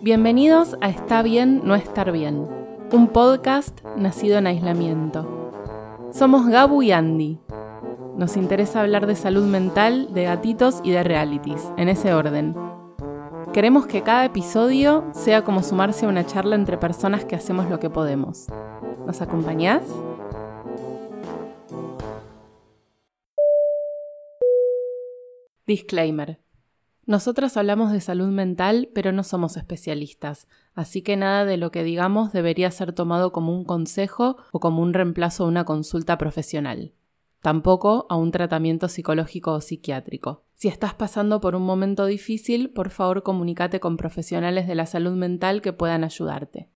Bienvenidos a Está bien no estar bien, un podcast nacido en aislamiento. Somos Gabu y Andy. Nos interesa hablar de salud mental, de gatitos y de realities, en ese orden. Queremos que cada episodio sea como sumarse a una charla entre personas que hacemos lo que podemos. ¿Nos acompañás? Disclaimer. Nosotras hablamos de salud mental, pero no somos especialistas, así que nada de lo que digamos debería ser tomado como un consejo o como un reemplazo a una consulta profesional. Tampoco a un tratamiento psicológico o psiquiátrico. Si estás pasando por un momento difícil, por favor comunícate con profesionales de la salud mental que puedan ayudarte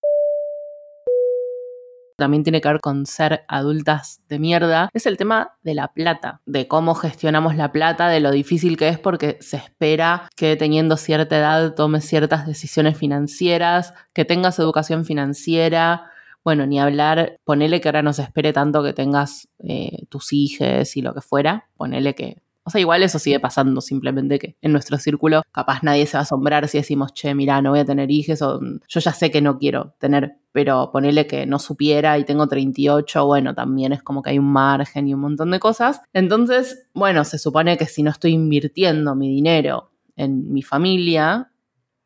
también tiene que ver con ser adultas de mierda, es el tema de la plata, de cómo gestionamos la plata, de lo difícil que es porque se espera que teniendo cierta edad tomes ciertas decisiones financieras, que tengas educación financiera. Bueno, ni hablar, ponele que ahora no se espere tanto que tengas eh, tus hijos y lo que fuera, ponele que o sea, igual eso sigue pasando, simplemente que en nuestro círculo capaz nadie se va a asombrar si decimos, che, mira, no voy a tener hijos, o yo ya sé que no quiero tener, pero ponele que no supiera y tengo 38, bueno, también es como que hay un margen y un montón de cosas. Entonces, bueno, se supone que si no estoy invirtiendo mi dinero en mi familia,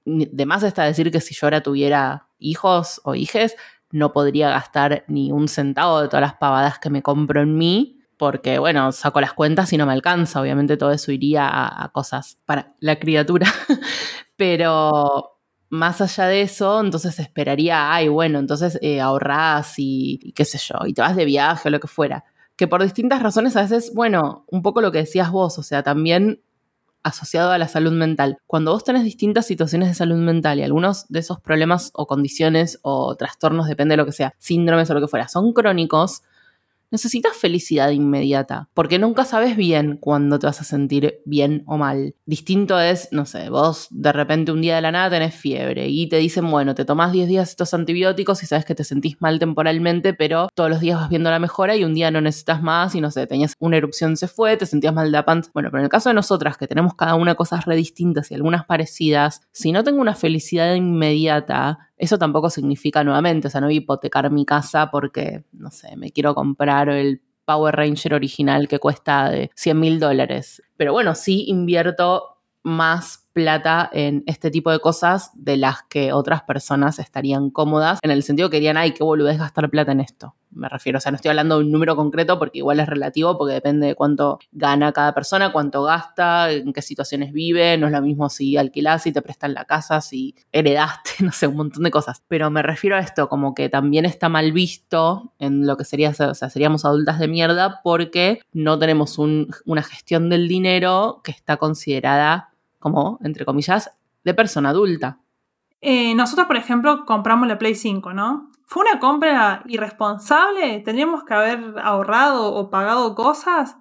de más está decir que si yo ahora tuviera hijos o hijes, no podría gastar ni un centavo de todas las pavadas que me compro en mí porque, bueno, saco las cuentas y no me alcanza. Obviamente todo eso iría a, cosas para la criatura. Pero más allá de eso, entonces esperaría, ay, bueno, entonces eh, ahorrás y, y, qué sé yo, y te vas de viaje o lo que fuera. Que por distintas razones a veces, bueno, un poco lo que decías vos, o sea, también asociado a la salud mental. Cuando vos tenés distintas situaciones de salud mental y algunos de esos problemas o condiciones o trastornos, depende de lo que sea, síndromes o lo que fuera, son crónicos, necesitas felicidad inmediata, porque nunca sabes bien cuándo te vas a sentir bien o mal. Distinto es, no sé, vos de repente un día de la nada tenés fiebre y te dicen, bueno, te tomás 10 días estos antibióticos y sabes que te sentís mal temporalmente, pero todos los días vas viendo la mejora y un día no necesitas más y no sé, tenías una erupción, se fue, te sentías mal de la panza. Bueno, pero en el caso de nosotras, que tenemos cada una cosas re distintas y algunas parecidas, si no tengo una felicidad inmediata, eso tampoco significa nuevamente, o sea, no voy a hipotecar mi casa porque, no sé, me quiero comprar el Power Ranger original que cuesta de 100 mil dólares. Pero bueno, sí invierto más plata en este tipo de cosas de las que otras personas estarían cómodas, en el sentido que dirían, ay, qué boludez gastar plata en esto. Me refiero, o sea, no estoy hablando de un número concreto porque igual es relativo, porque depende de cuánto gana cada persona, cuánto gasta, en qué situaciones vive, no es lo mismo si alquilás, si te prestan la casa, si heredaste, no sé, un montón de cosas. Pero me refiero a esto, como que también está mal visto en lo que sería, o sea, seríamos adultas de mierda porque no tenemos una gestión del dinero que está considerada como, entre comillas, de persona adulta. Eh, nosotros, por ejemplo, compramos la Play 5, ¿no? ¿Fue una compra irresponsable? ¿Tendríamos que haber ahorrado o pagado cosas?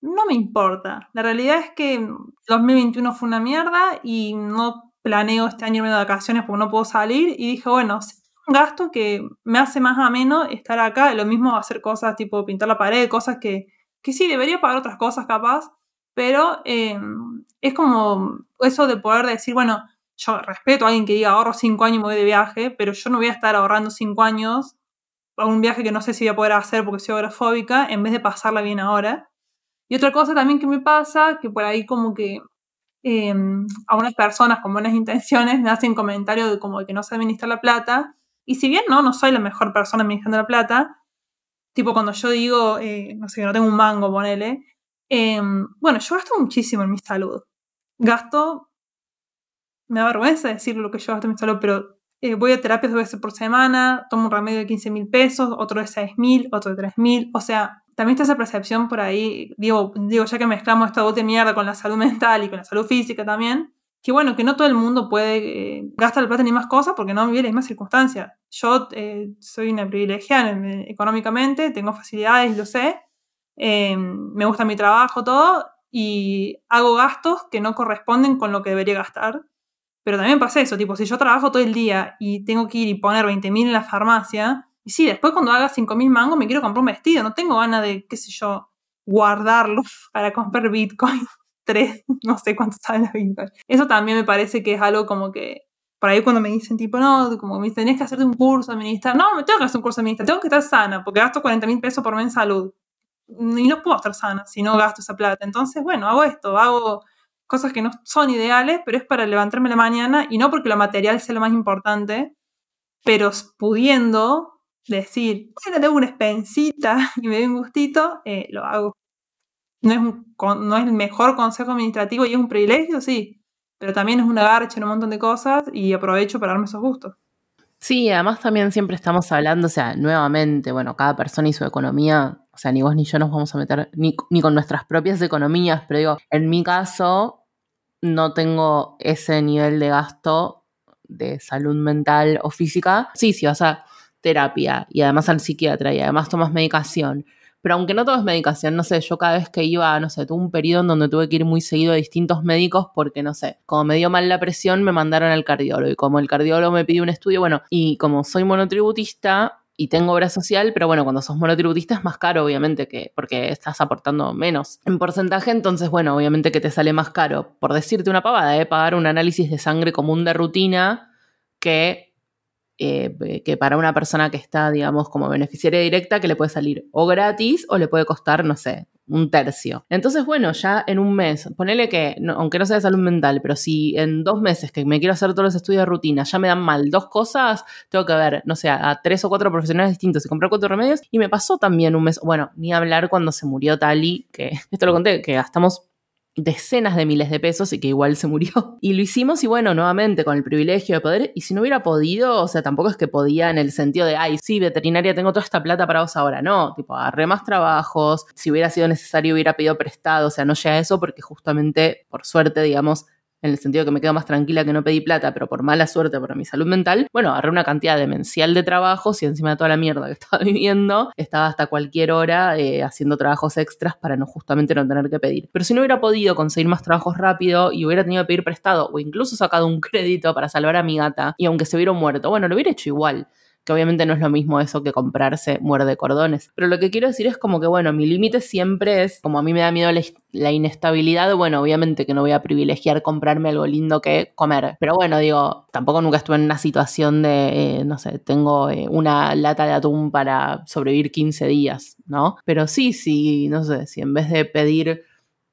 No me importa. La realidad es que 2021 fue una mierda y no planeo este año irme de vacaciones porque no puedo salir. Y dije, bueno, un gasto que me hace más ameno estar acá. Lo mismo hacer cosas tipo pintar la pared, cosas que, que sí, debería pagar otras cosas capaz. Pero em, es como eso de poder decir, bueno, yo respeto a alguien que diga ahorro cinco años y me voy de viaje, pero yo no voy a estar ahorrando cinco años a un viaje que no sé si voy a poder hacer porque soy agorafóbica, en vez de pasarla bien ahora. Y otra cosa también que me pasa, que por ahí como que eh, a unas personas con buenas intenciones me hacen comentarios de como que no sé administrar la plata. Y si bien no, no soy la mejor persona administrando la plata, tipo cuando yo digo, eh, no sé, que no tengo un mango, ponele, Em, bueno, yo gasto muchísimo en mi salud. Gasto, me da vergüenza decir lo que yo gasto en mi salud, pero eh, voy a terapia dos veces por semana, tomo un remedio de 15 mil pesos, otro de 6 mil, otro de 3 mil. O sea, también está esa percepción por ahí, digo, digo ya que mezclamos esta de mierda con la salud mental y con la salud física también, que bueno, que no todo el mundo puede eh, gastar plata ni más cosas porque no vive las mismas circunstancias. Yo eh, soy una privilegiada económicamente, tengo facilidades, lo sé, Em, me gusta mi trabajo, todo, y hago gastos que no corresponden con lo que debería gastar. Pero también pasa eso, tipo, si yo trabajo todo el día y tengo que ir y poner 20.000 en la farmacia, y sí, después cuando haga 5.000 mangos me quiero comprar un vestido, no tengo ganas de, qué sé yo, guardarlo para comprar Bitcoin. tres, no sé cuántos saben los bitcoins. Eso también me parece que es algo como que, por ahí cuando me dicen tipo, no, como me tenés que hacerte un curso administrar, no, me tengo que hacer un curso administrar, tengo que estar sana, porque gasto 40 mil pesos por mes en salud. Y no puedo estar sana si no gasto esa plata. Entonces, bueno, hago esto, hago cosas que no son ideales, pero es para levantarme la mañana y no porque lo material sea lo más importante, pero pudiendo decir, bueno, tengo una expensita y me doy un gustito, eh, lo hago. No es, no es el mejor consejo administrativo y es un privilegio, sí, pero también es una garcha en un montón de cosas y aprovecho para darme esos gustos. Sí, además también siempre estamos hablando, o sea, nuevamente, bueno, cada persona y su economía, o sea, ni vos ni yo nos vamos a meter ni, ni con nuestras propias economías, pero digo, en mi caso no tengo ese nivel de gasto de salud mental o física. Sí, si vas a terapia y además al psiquiatra y además tomas medicación pero aunque no todo es medicación, no sé, yo cada vez que iba, no sé, tuve un periodo en donde tuve que ir muy seguido a distintos médicos porque, no sé, como me dio mal la presión, me mandaron al cardiólogo. Y como el cardiólogo me pidió un estudio, bueno, y como soy monotributista, y tengo obra social, pero bueno, cuando sos monotributista es más caro, obviamente, que porque estás aportando menos en porcentaje, entonces, bueno, obviamente que te sale más caro, por decirte una pavada, ¿eh? pagar un análisis de sangre común de rutina que eh, que para una persona que está, digamos, como beneficiaria directa, que le puede salir o gratis o le puede costar, no sé, un tercio. Entonces, bueno, ya en un mes, ponele que, aunque no sea de salud mental, pero si en dos meses que me quiero hacer todos los estudios de rutina ya me dan mal dos cosas, tengo que ver, no sé, a tres o cuatro profesionales distintos y comprar cuatro remedios. Y me pasó también un mes, bueno, ni hablar cuando se murió Tali, que esto lo conté, que gastamos decenas de miles de pesos y que igual se murió. Y lo hicimos y bueno, nuevamente con el privilegio de poder, y si no hubiera podido, o sea, tampoco es que podía en el sentido de, ay, sí, veterinaria, tengo toda esta plata para vos ahora, no, tipo, agarré más trabajos, si hubiera sido necesario hubiera pedido prestado, o sea, no llega eso porque justamente, por suerte, digamos, en el sentido que me quedo más tranquila que no pedí plata, pero por mala suerte, por mi salud mental, bueno, agarré una cantidad demencial de trabajos y encima de toda la mierda que estaba viviendo, estaba hasta cualquier hora eh, haciendo trabajos extras para no justamente no tener que pedir. Pero si no hubiera podido conseguir más trabajos rápido y hubiera tenido que pedir prestado o incluso sacado un crédito para salvar a mi gata y aunque se hubiera muerto, bueno, lo hubiera hecho igual que obviamente no es lo mismo eso que comprarse muerde cordones. Pero lo que quiero decir es como que, bueno, mi límite siempre es, como a mí me da miedo la, inestabilidad, bueno, obviamente que no voy a privilegiar comprarme algo lindo que comer. Pero bueno, digo, tampoco nunca estuve en una situación de, eh, no sé, tengo eh, una lata de atún para sobrevivir 15 días, ¿no? Pero sí, sí, no sé, si en vez de pedir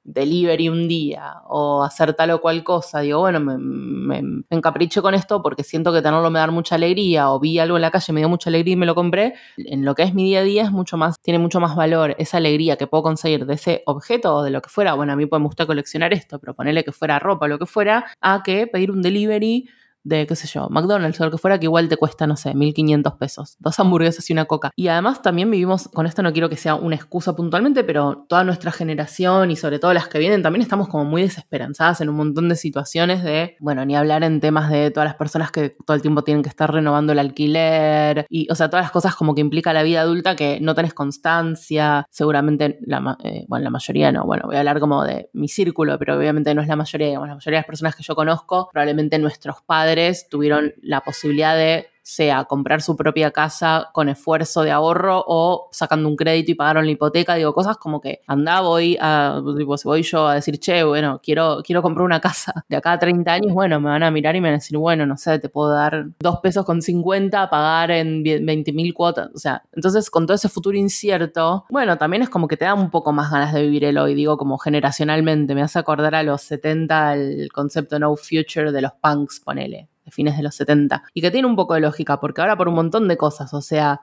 delivery un día o hacer tal o cual cosa, digo, bueno, me, me, encapricho con esto porque siento que tenerlo me da mucha alegría o vi algo en la calle, me dio mucha alegría y me lo compré, en lo que es mi día a día es mucho más, tiene mucho más valor esa alegría que puedo conseguir de ese objeto o de lo que fuera, bueno, a mí me gusta coleccionar esto, pero ponerle que fuera ropa o lo que fuera, a que pedir un delivery de, qué sé yo, McDonald's o lo que fuera, que igual te cuesta, no sé, 1500 pesos. Dos hamburguesas y una coca. Y además también vivimos, con esto no quiero que sea una excusa puntualmente, pero toda nuestra generación y sobre todo las que vienen también estamos como muy desesperanzadas en un montón de situaciones de, bueno, ni hablar en temas de todas las personas que todo el tiempo tienen que estar renovando el alquiler y, o sea, todas las cosas como que implica la vida adulta que no tenés constancia, seguramente, la, eh, bueno, la mayoría no, bueno, voy a hablar como de mi círculo, pero obviamente no es la mayoría, digamos, la mayoría de las personas que yo conozco, probablemente nuestros padres tuvieron la posibilidad de sea comprar su propia casa con esfuerzo de ahorro o sacando un crédito y pagaron la hipoteca, digo, cosas como que anda, voy a, si voy yo a decir, che, bueno, quiero, quiero comprar una casa de acá a 30 años, bueno, me van a mirar y me van a decir, bueno, no sé, te puedo dar dos pesos con 50 a pagar en 20 mil cuotas, o sea, entonces con todo ese futuro incierto, bueno, también es como que te da un poco más ganas de vivir el hoy, digo, como generacionalmente, me hace acordar a los 70 el concepto no future de los punks, ponele de fines de los 70, y que tiene un poco de lógica, porque ahora por un montón de cosas, o sea,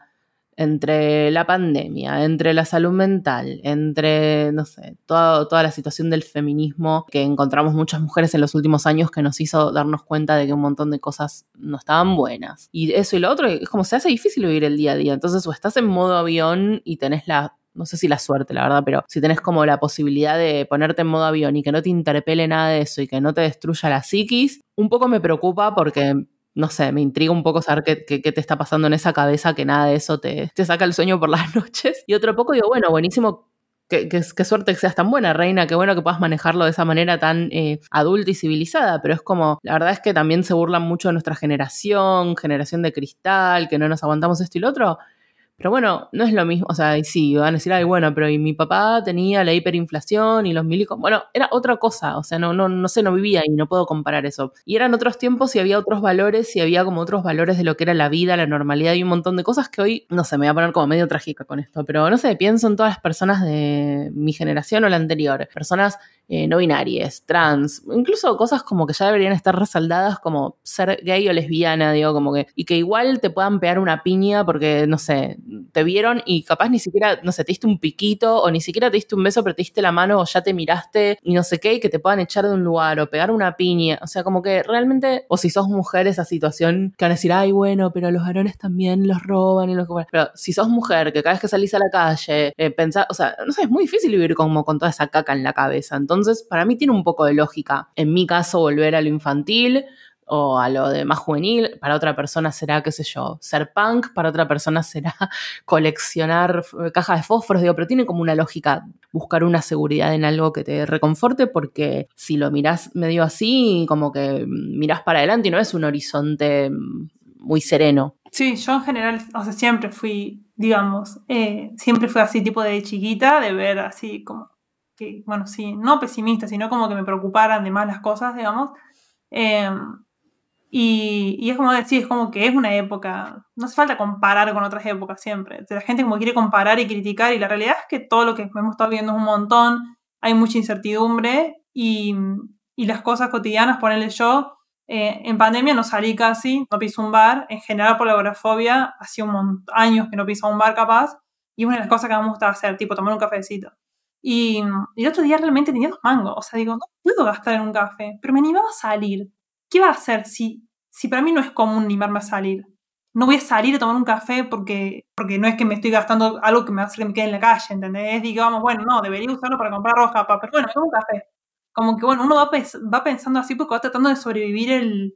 entre la pandemia, entre la salud mental, entre, no sé, toda, toda la situación del feminismo que encontramos muchas mujeres en los últimos años que nos hizo darnos cuenta de que un montón de cosas no estaban buenas. Y eso y lo otro, es como se hace difícil vivir el día a día. Entonces, o estás en modo avión y tenés la no sé si la suerte, la verdad, pero si tenés como la posibilidad de ponerte en modo avión y que no te interpele nada de eso y que no te destruya la psiquis, un poco me preocupa porque no sé, me intriga un poco saber qué, qué, te está pasando en esa cabeza, que nada de eso te, te, saca el sueño por las noches. Y otro poco digo, bueno, buenísimo, qué, suerte que seas tan buena, reina, qué bueno que puedas manejarlo de esa manera tan eh, adulta y civilizada, pero es como, la verdad es que también se burlan mucho de nuestra generación, generación de cristal, que no nos aguantamos esto y lo otro. Pero bueno, no es lo mismo, o sea, sí, van a decir, ay, bueno, pero y mi papá tenía la hiperinflación y los milicos, bueno, era otra cosa, o sea, no, no, no sé, no vivía y no puedo comparar eso. Y eran otros tiempos y había otros valores y había como otros valores de lo que era la vida, la normalidad y un montón de cosas que hoy, no sé, me voy a poner como medio trágica con esto, pero no sé, pienso en todas las personas de mi generación o la anterior, personas eh, no binarias, trans, incluso cosas como que ya deberían estar resaldadas como ser gay o lesbiana, digo, como que, y que igual te puedan pegar una piña porque, no sé, te vieron y capaz ni siquiera, no sé, te diste un piquito o ni siquiera te diste un beso, pero te diste la mano o ya te miraste y no sé qué, y que te puedan echar de un lugar o pegar una piña, o sea, como que realmente, o si sos mujer, esa situación que van a decir, ay, bueno, pero los varones también los roban y los Pero si sos mujer, que cada vez que salís a la calle, eh, pensás, o sea, no sé, es muy difícil vivir como con toda esa caca en la cabeza, entonces entonces, para mí tiene un poco de lógica. En mi caso, volver a lo infantil o a lo de más juvenil, para otra persona será, qué sé yo, ser punk, para otra persona será coleccionar cajas de fósforos, digo, pero tiene como una lógica buscar una seguridad en algo que te reconforte, porque si lo mirás medio así, como que mirás para adelante y no es un horizonte muy sereno. Sí, yo en general, o sea, siempre fui, digamos, eh, siempre fui así tipo de chiquita, de ver así como que, bueno, sí, no pesimista, sino como que me preocuparan de más las cosas, digamos. Em, y, y, es como decir, es como que es una época, no hace falta comparar con otras épocas siempre. La gente como quiere comparar y criticar y la realidad es que todo lo que hemos estado viendo es un montón, hay mucha incertidumbre y, y las cosas cotidianas, ponerle yo, eh, en pandemia no salí casi, no piso un bar, en general por la agorafobia, hacía un años que no piso un bar capaz, y una de las cosas que me gusta hacer, tipo tomar un cafecito. Y, el otro día realmente tenía dos mangos. O sea, digo, no puedo gastar en un café, pero me animaba a salir. ¿Qué va a hacer si, si para mí no es común animarme a salir? No voy a salir a tomar un café porque, porque no es que me estoy gastando algo que me hace que me quede en la calle, ¿entendés? Digamos, bueno, no, debería usarlo para comprar roja, pero bueno, tomo un café. Como que, bueno, uno va, va pensando así porque va tratando de sobrevivir el,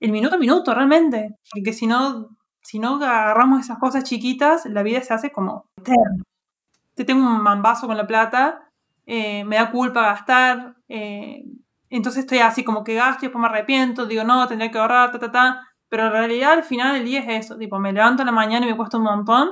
el minuto a minuto, realmente. Porque si no, si no agarramos esas cosas chiquitas, la vida se hace como eterna te tengo un mambazo con la plata, eh, me da culpa gastar, eh, entonces estoy así como que gasto y después me arrepiento, digo, no, tendría que ahorrar, ta, ta, ta, pero en realidad al final del día es eso, tipo, me levanto en la mañana y me cuesta un montón,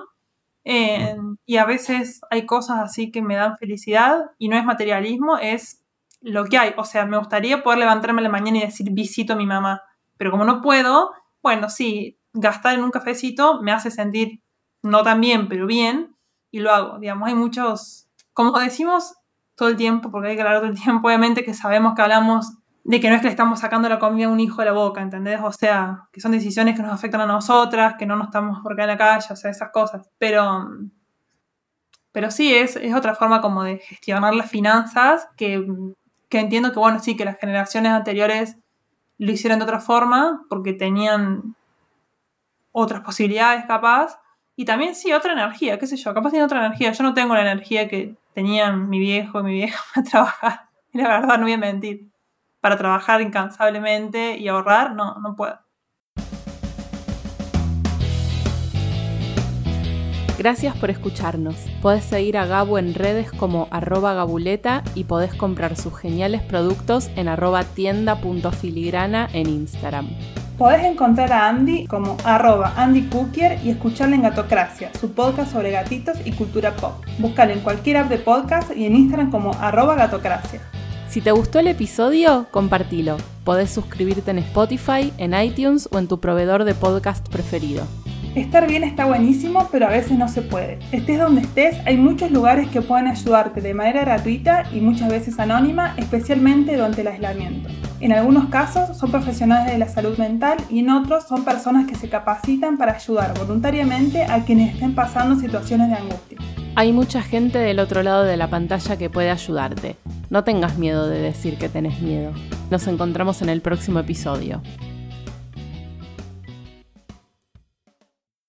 eh, y a veces hay cosas así que me dan felicidad y no es materialismo, es lo que hay, o sea, me gustaría poder levantarme en la mañana y decir visito a mi mamá, pero como no puedo, bueno, sí, gastar en un cafecito me hace sentir no tan bien, pero bien, y lo hago. Digamos, hay muchos, como decimos todo el tiempo, porque hay que hablar todo el tiempo, obviamente que sabemos que hablamos de que no es que le estamos sacando la comida a un hijo de la boca, ¿entendés? O sea, que son decisiones que nos afectan a nosotras, que no nos estamos por acá en la calle, o sea, esas cosas. Pero, pero sí, es, es otra forma como de gestionar las finanzas que, que entiendo que, bueno, sí, que las generaciones anteriores lo hicieron de otra forma porque tenían otras posibilidades capaz, y también sí, otra energía, qué sé yo, capaz tiene otra energía. Yo no tengo la energía que tenían mi viejo y mi vieja para trabajar. Y la verdad, no voy a mentir. Para trabajar incansablemente y ahorrar, no, no puedo. Gracias por escucharnos. Podés seguir a Gabu en redes como arroba gabuleta y podés comprar sus geniales productos en arroba tienda.filigrana en Instagram. Podés encontrar a Andy como arroba Andy Cookier y escucharle en Gatocracia, su podcast sobre gatitos y cultura pop. Búscalo en cualquier app de podcast y en Instagram como arroba gatocracia. Si te gustó el episodio, compartilo. Podés suscribirte en Spotify, en iTunes o en tu proveedor de podcast preferido. Estar bien está buenísimo, pero a veces no se puede. Estés donde estés, hay muchos lugares que pueden ayudarte de manera gratuita y muchas veces anónima, especialmente durante el aislamiento. En algunos casos son profesionales de la salud mental y en otros son personas que se capacitan para ayudar voluntariamente a quienes estén pasando situaciones de angustia. Hay mucha gente del otro lado de la pantalla que puede ayudarte. No tengas miedo de decir que tenés miedo. Nos encontramos en el próximo episodio.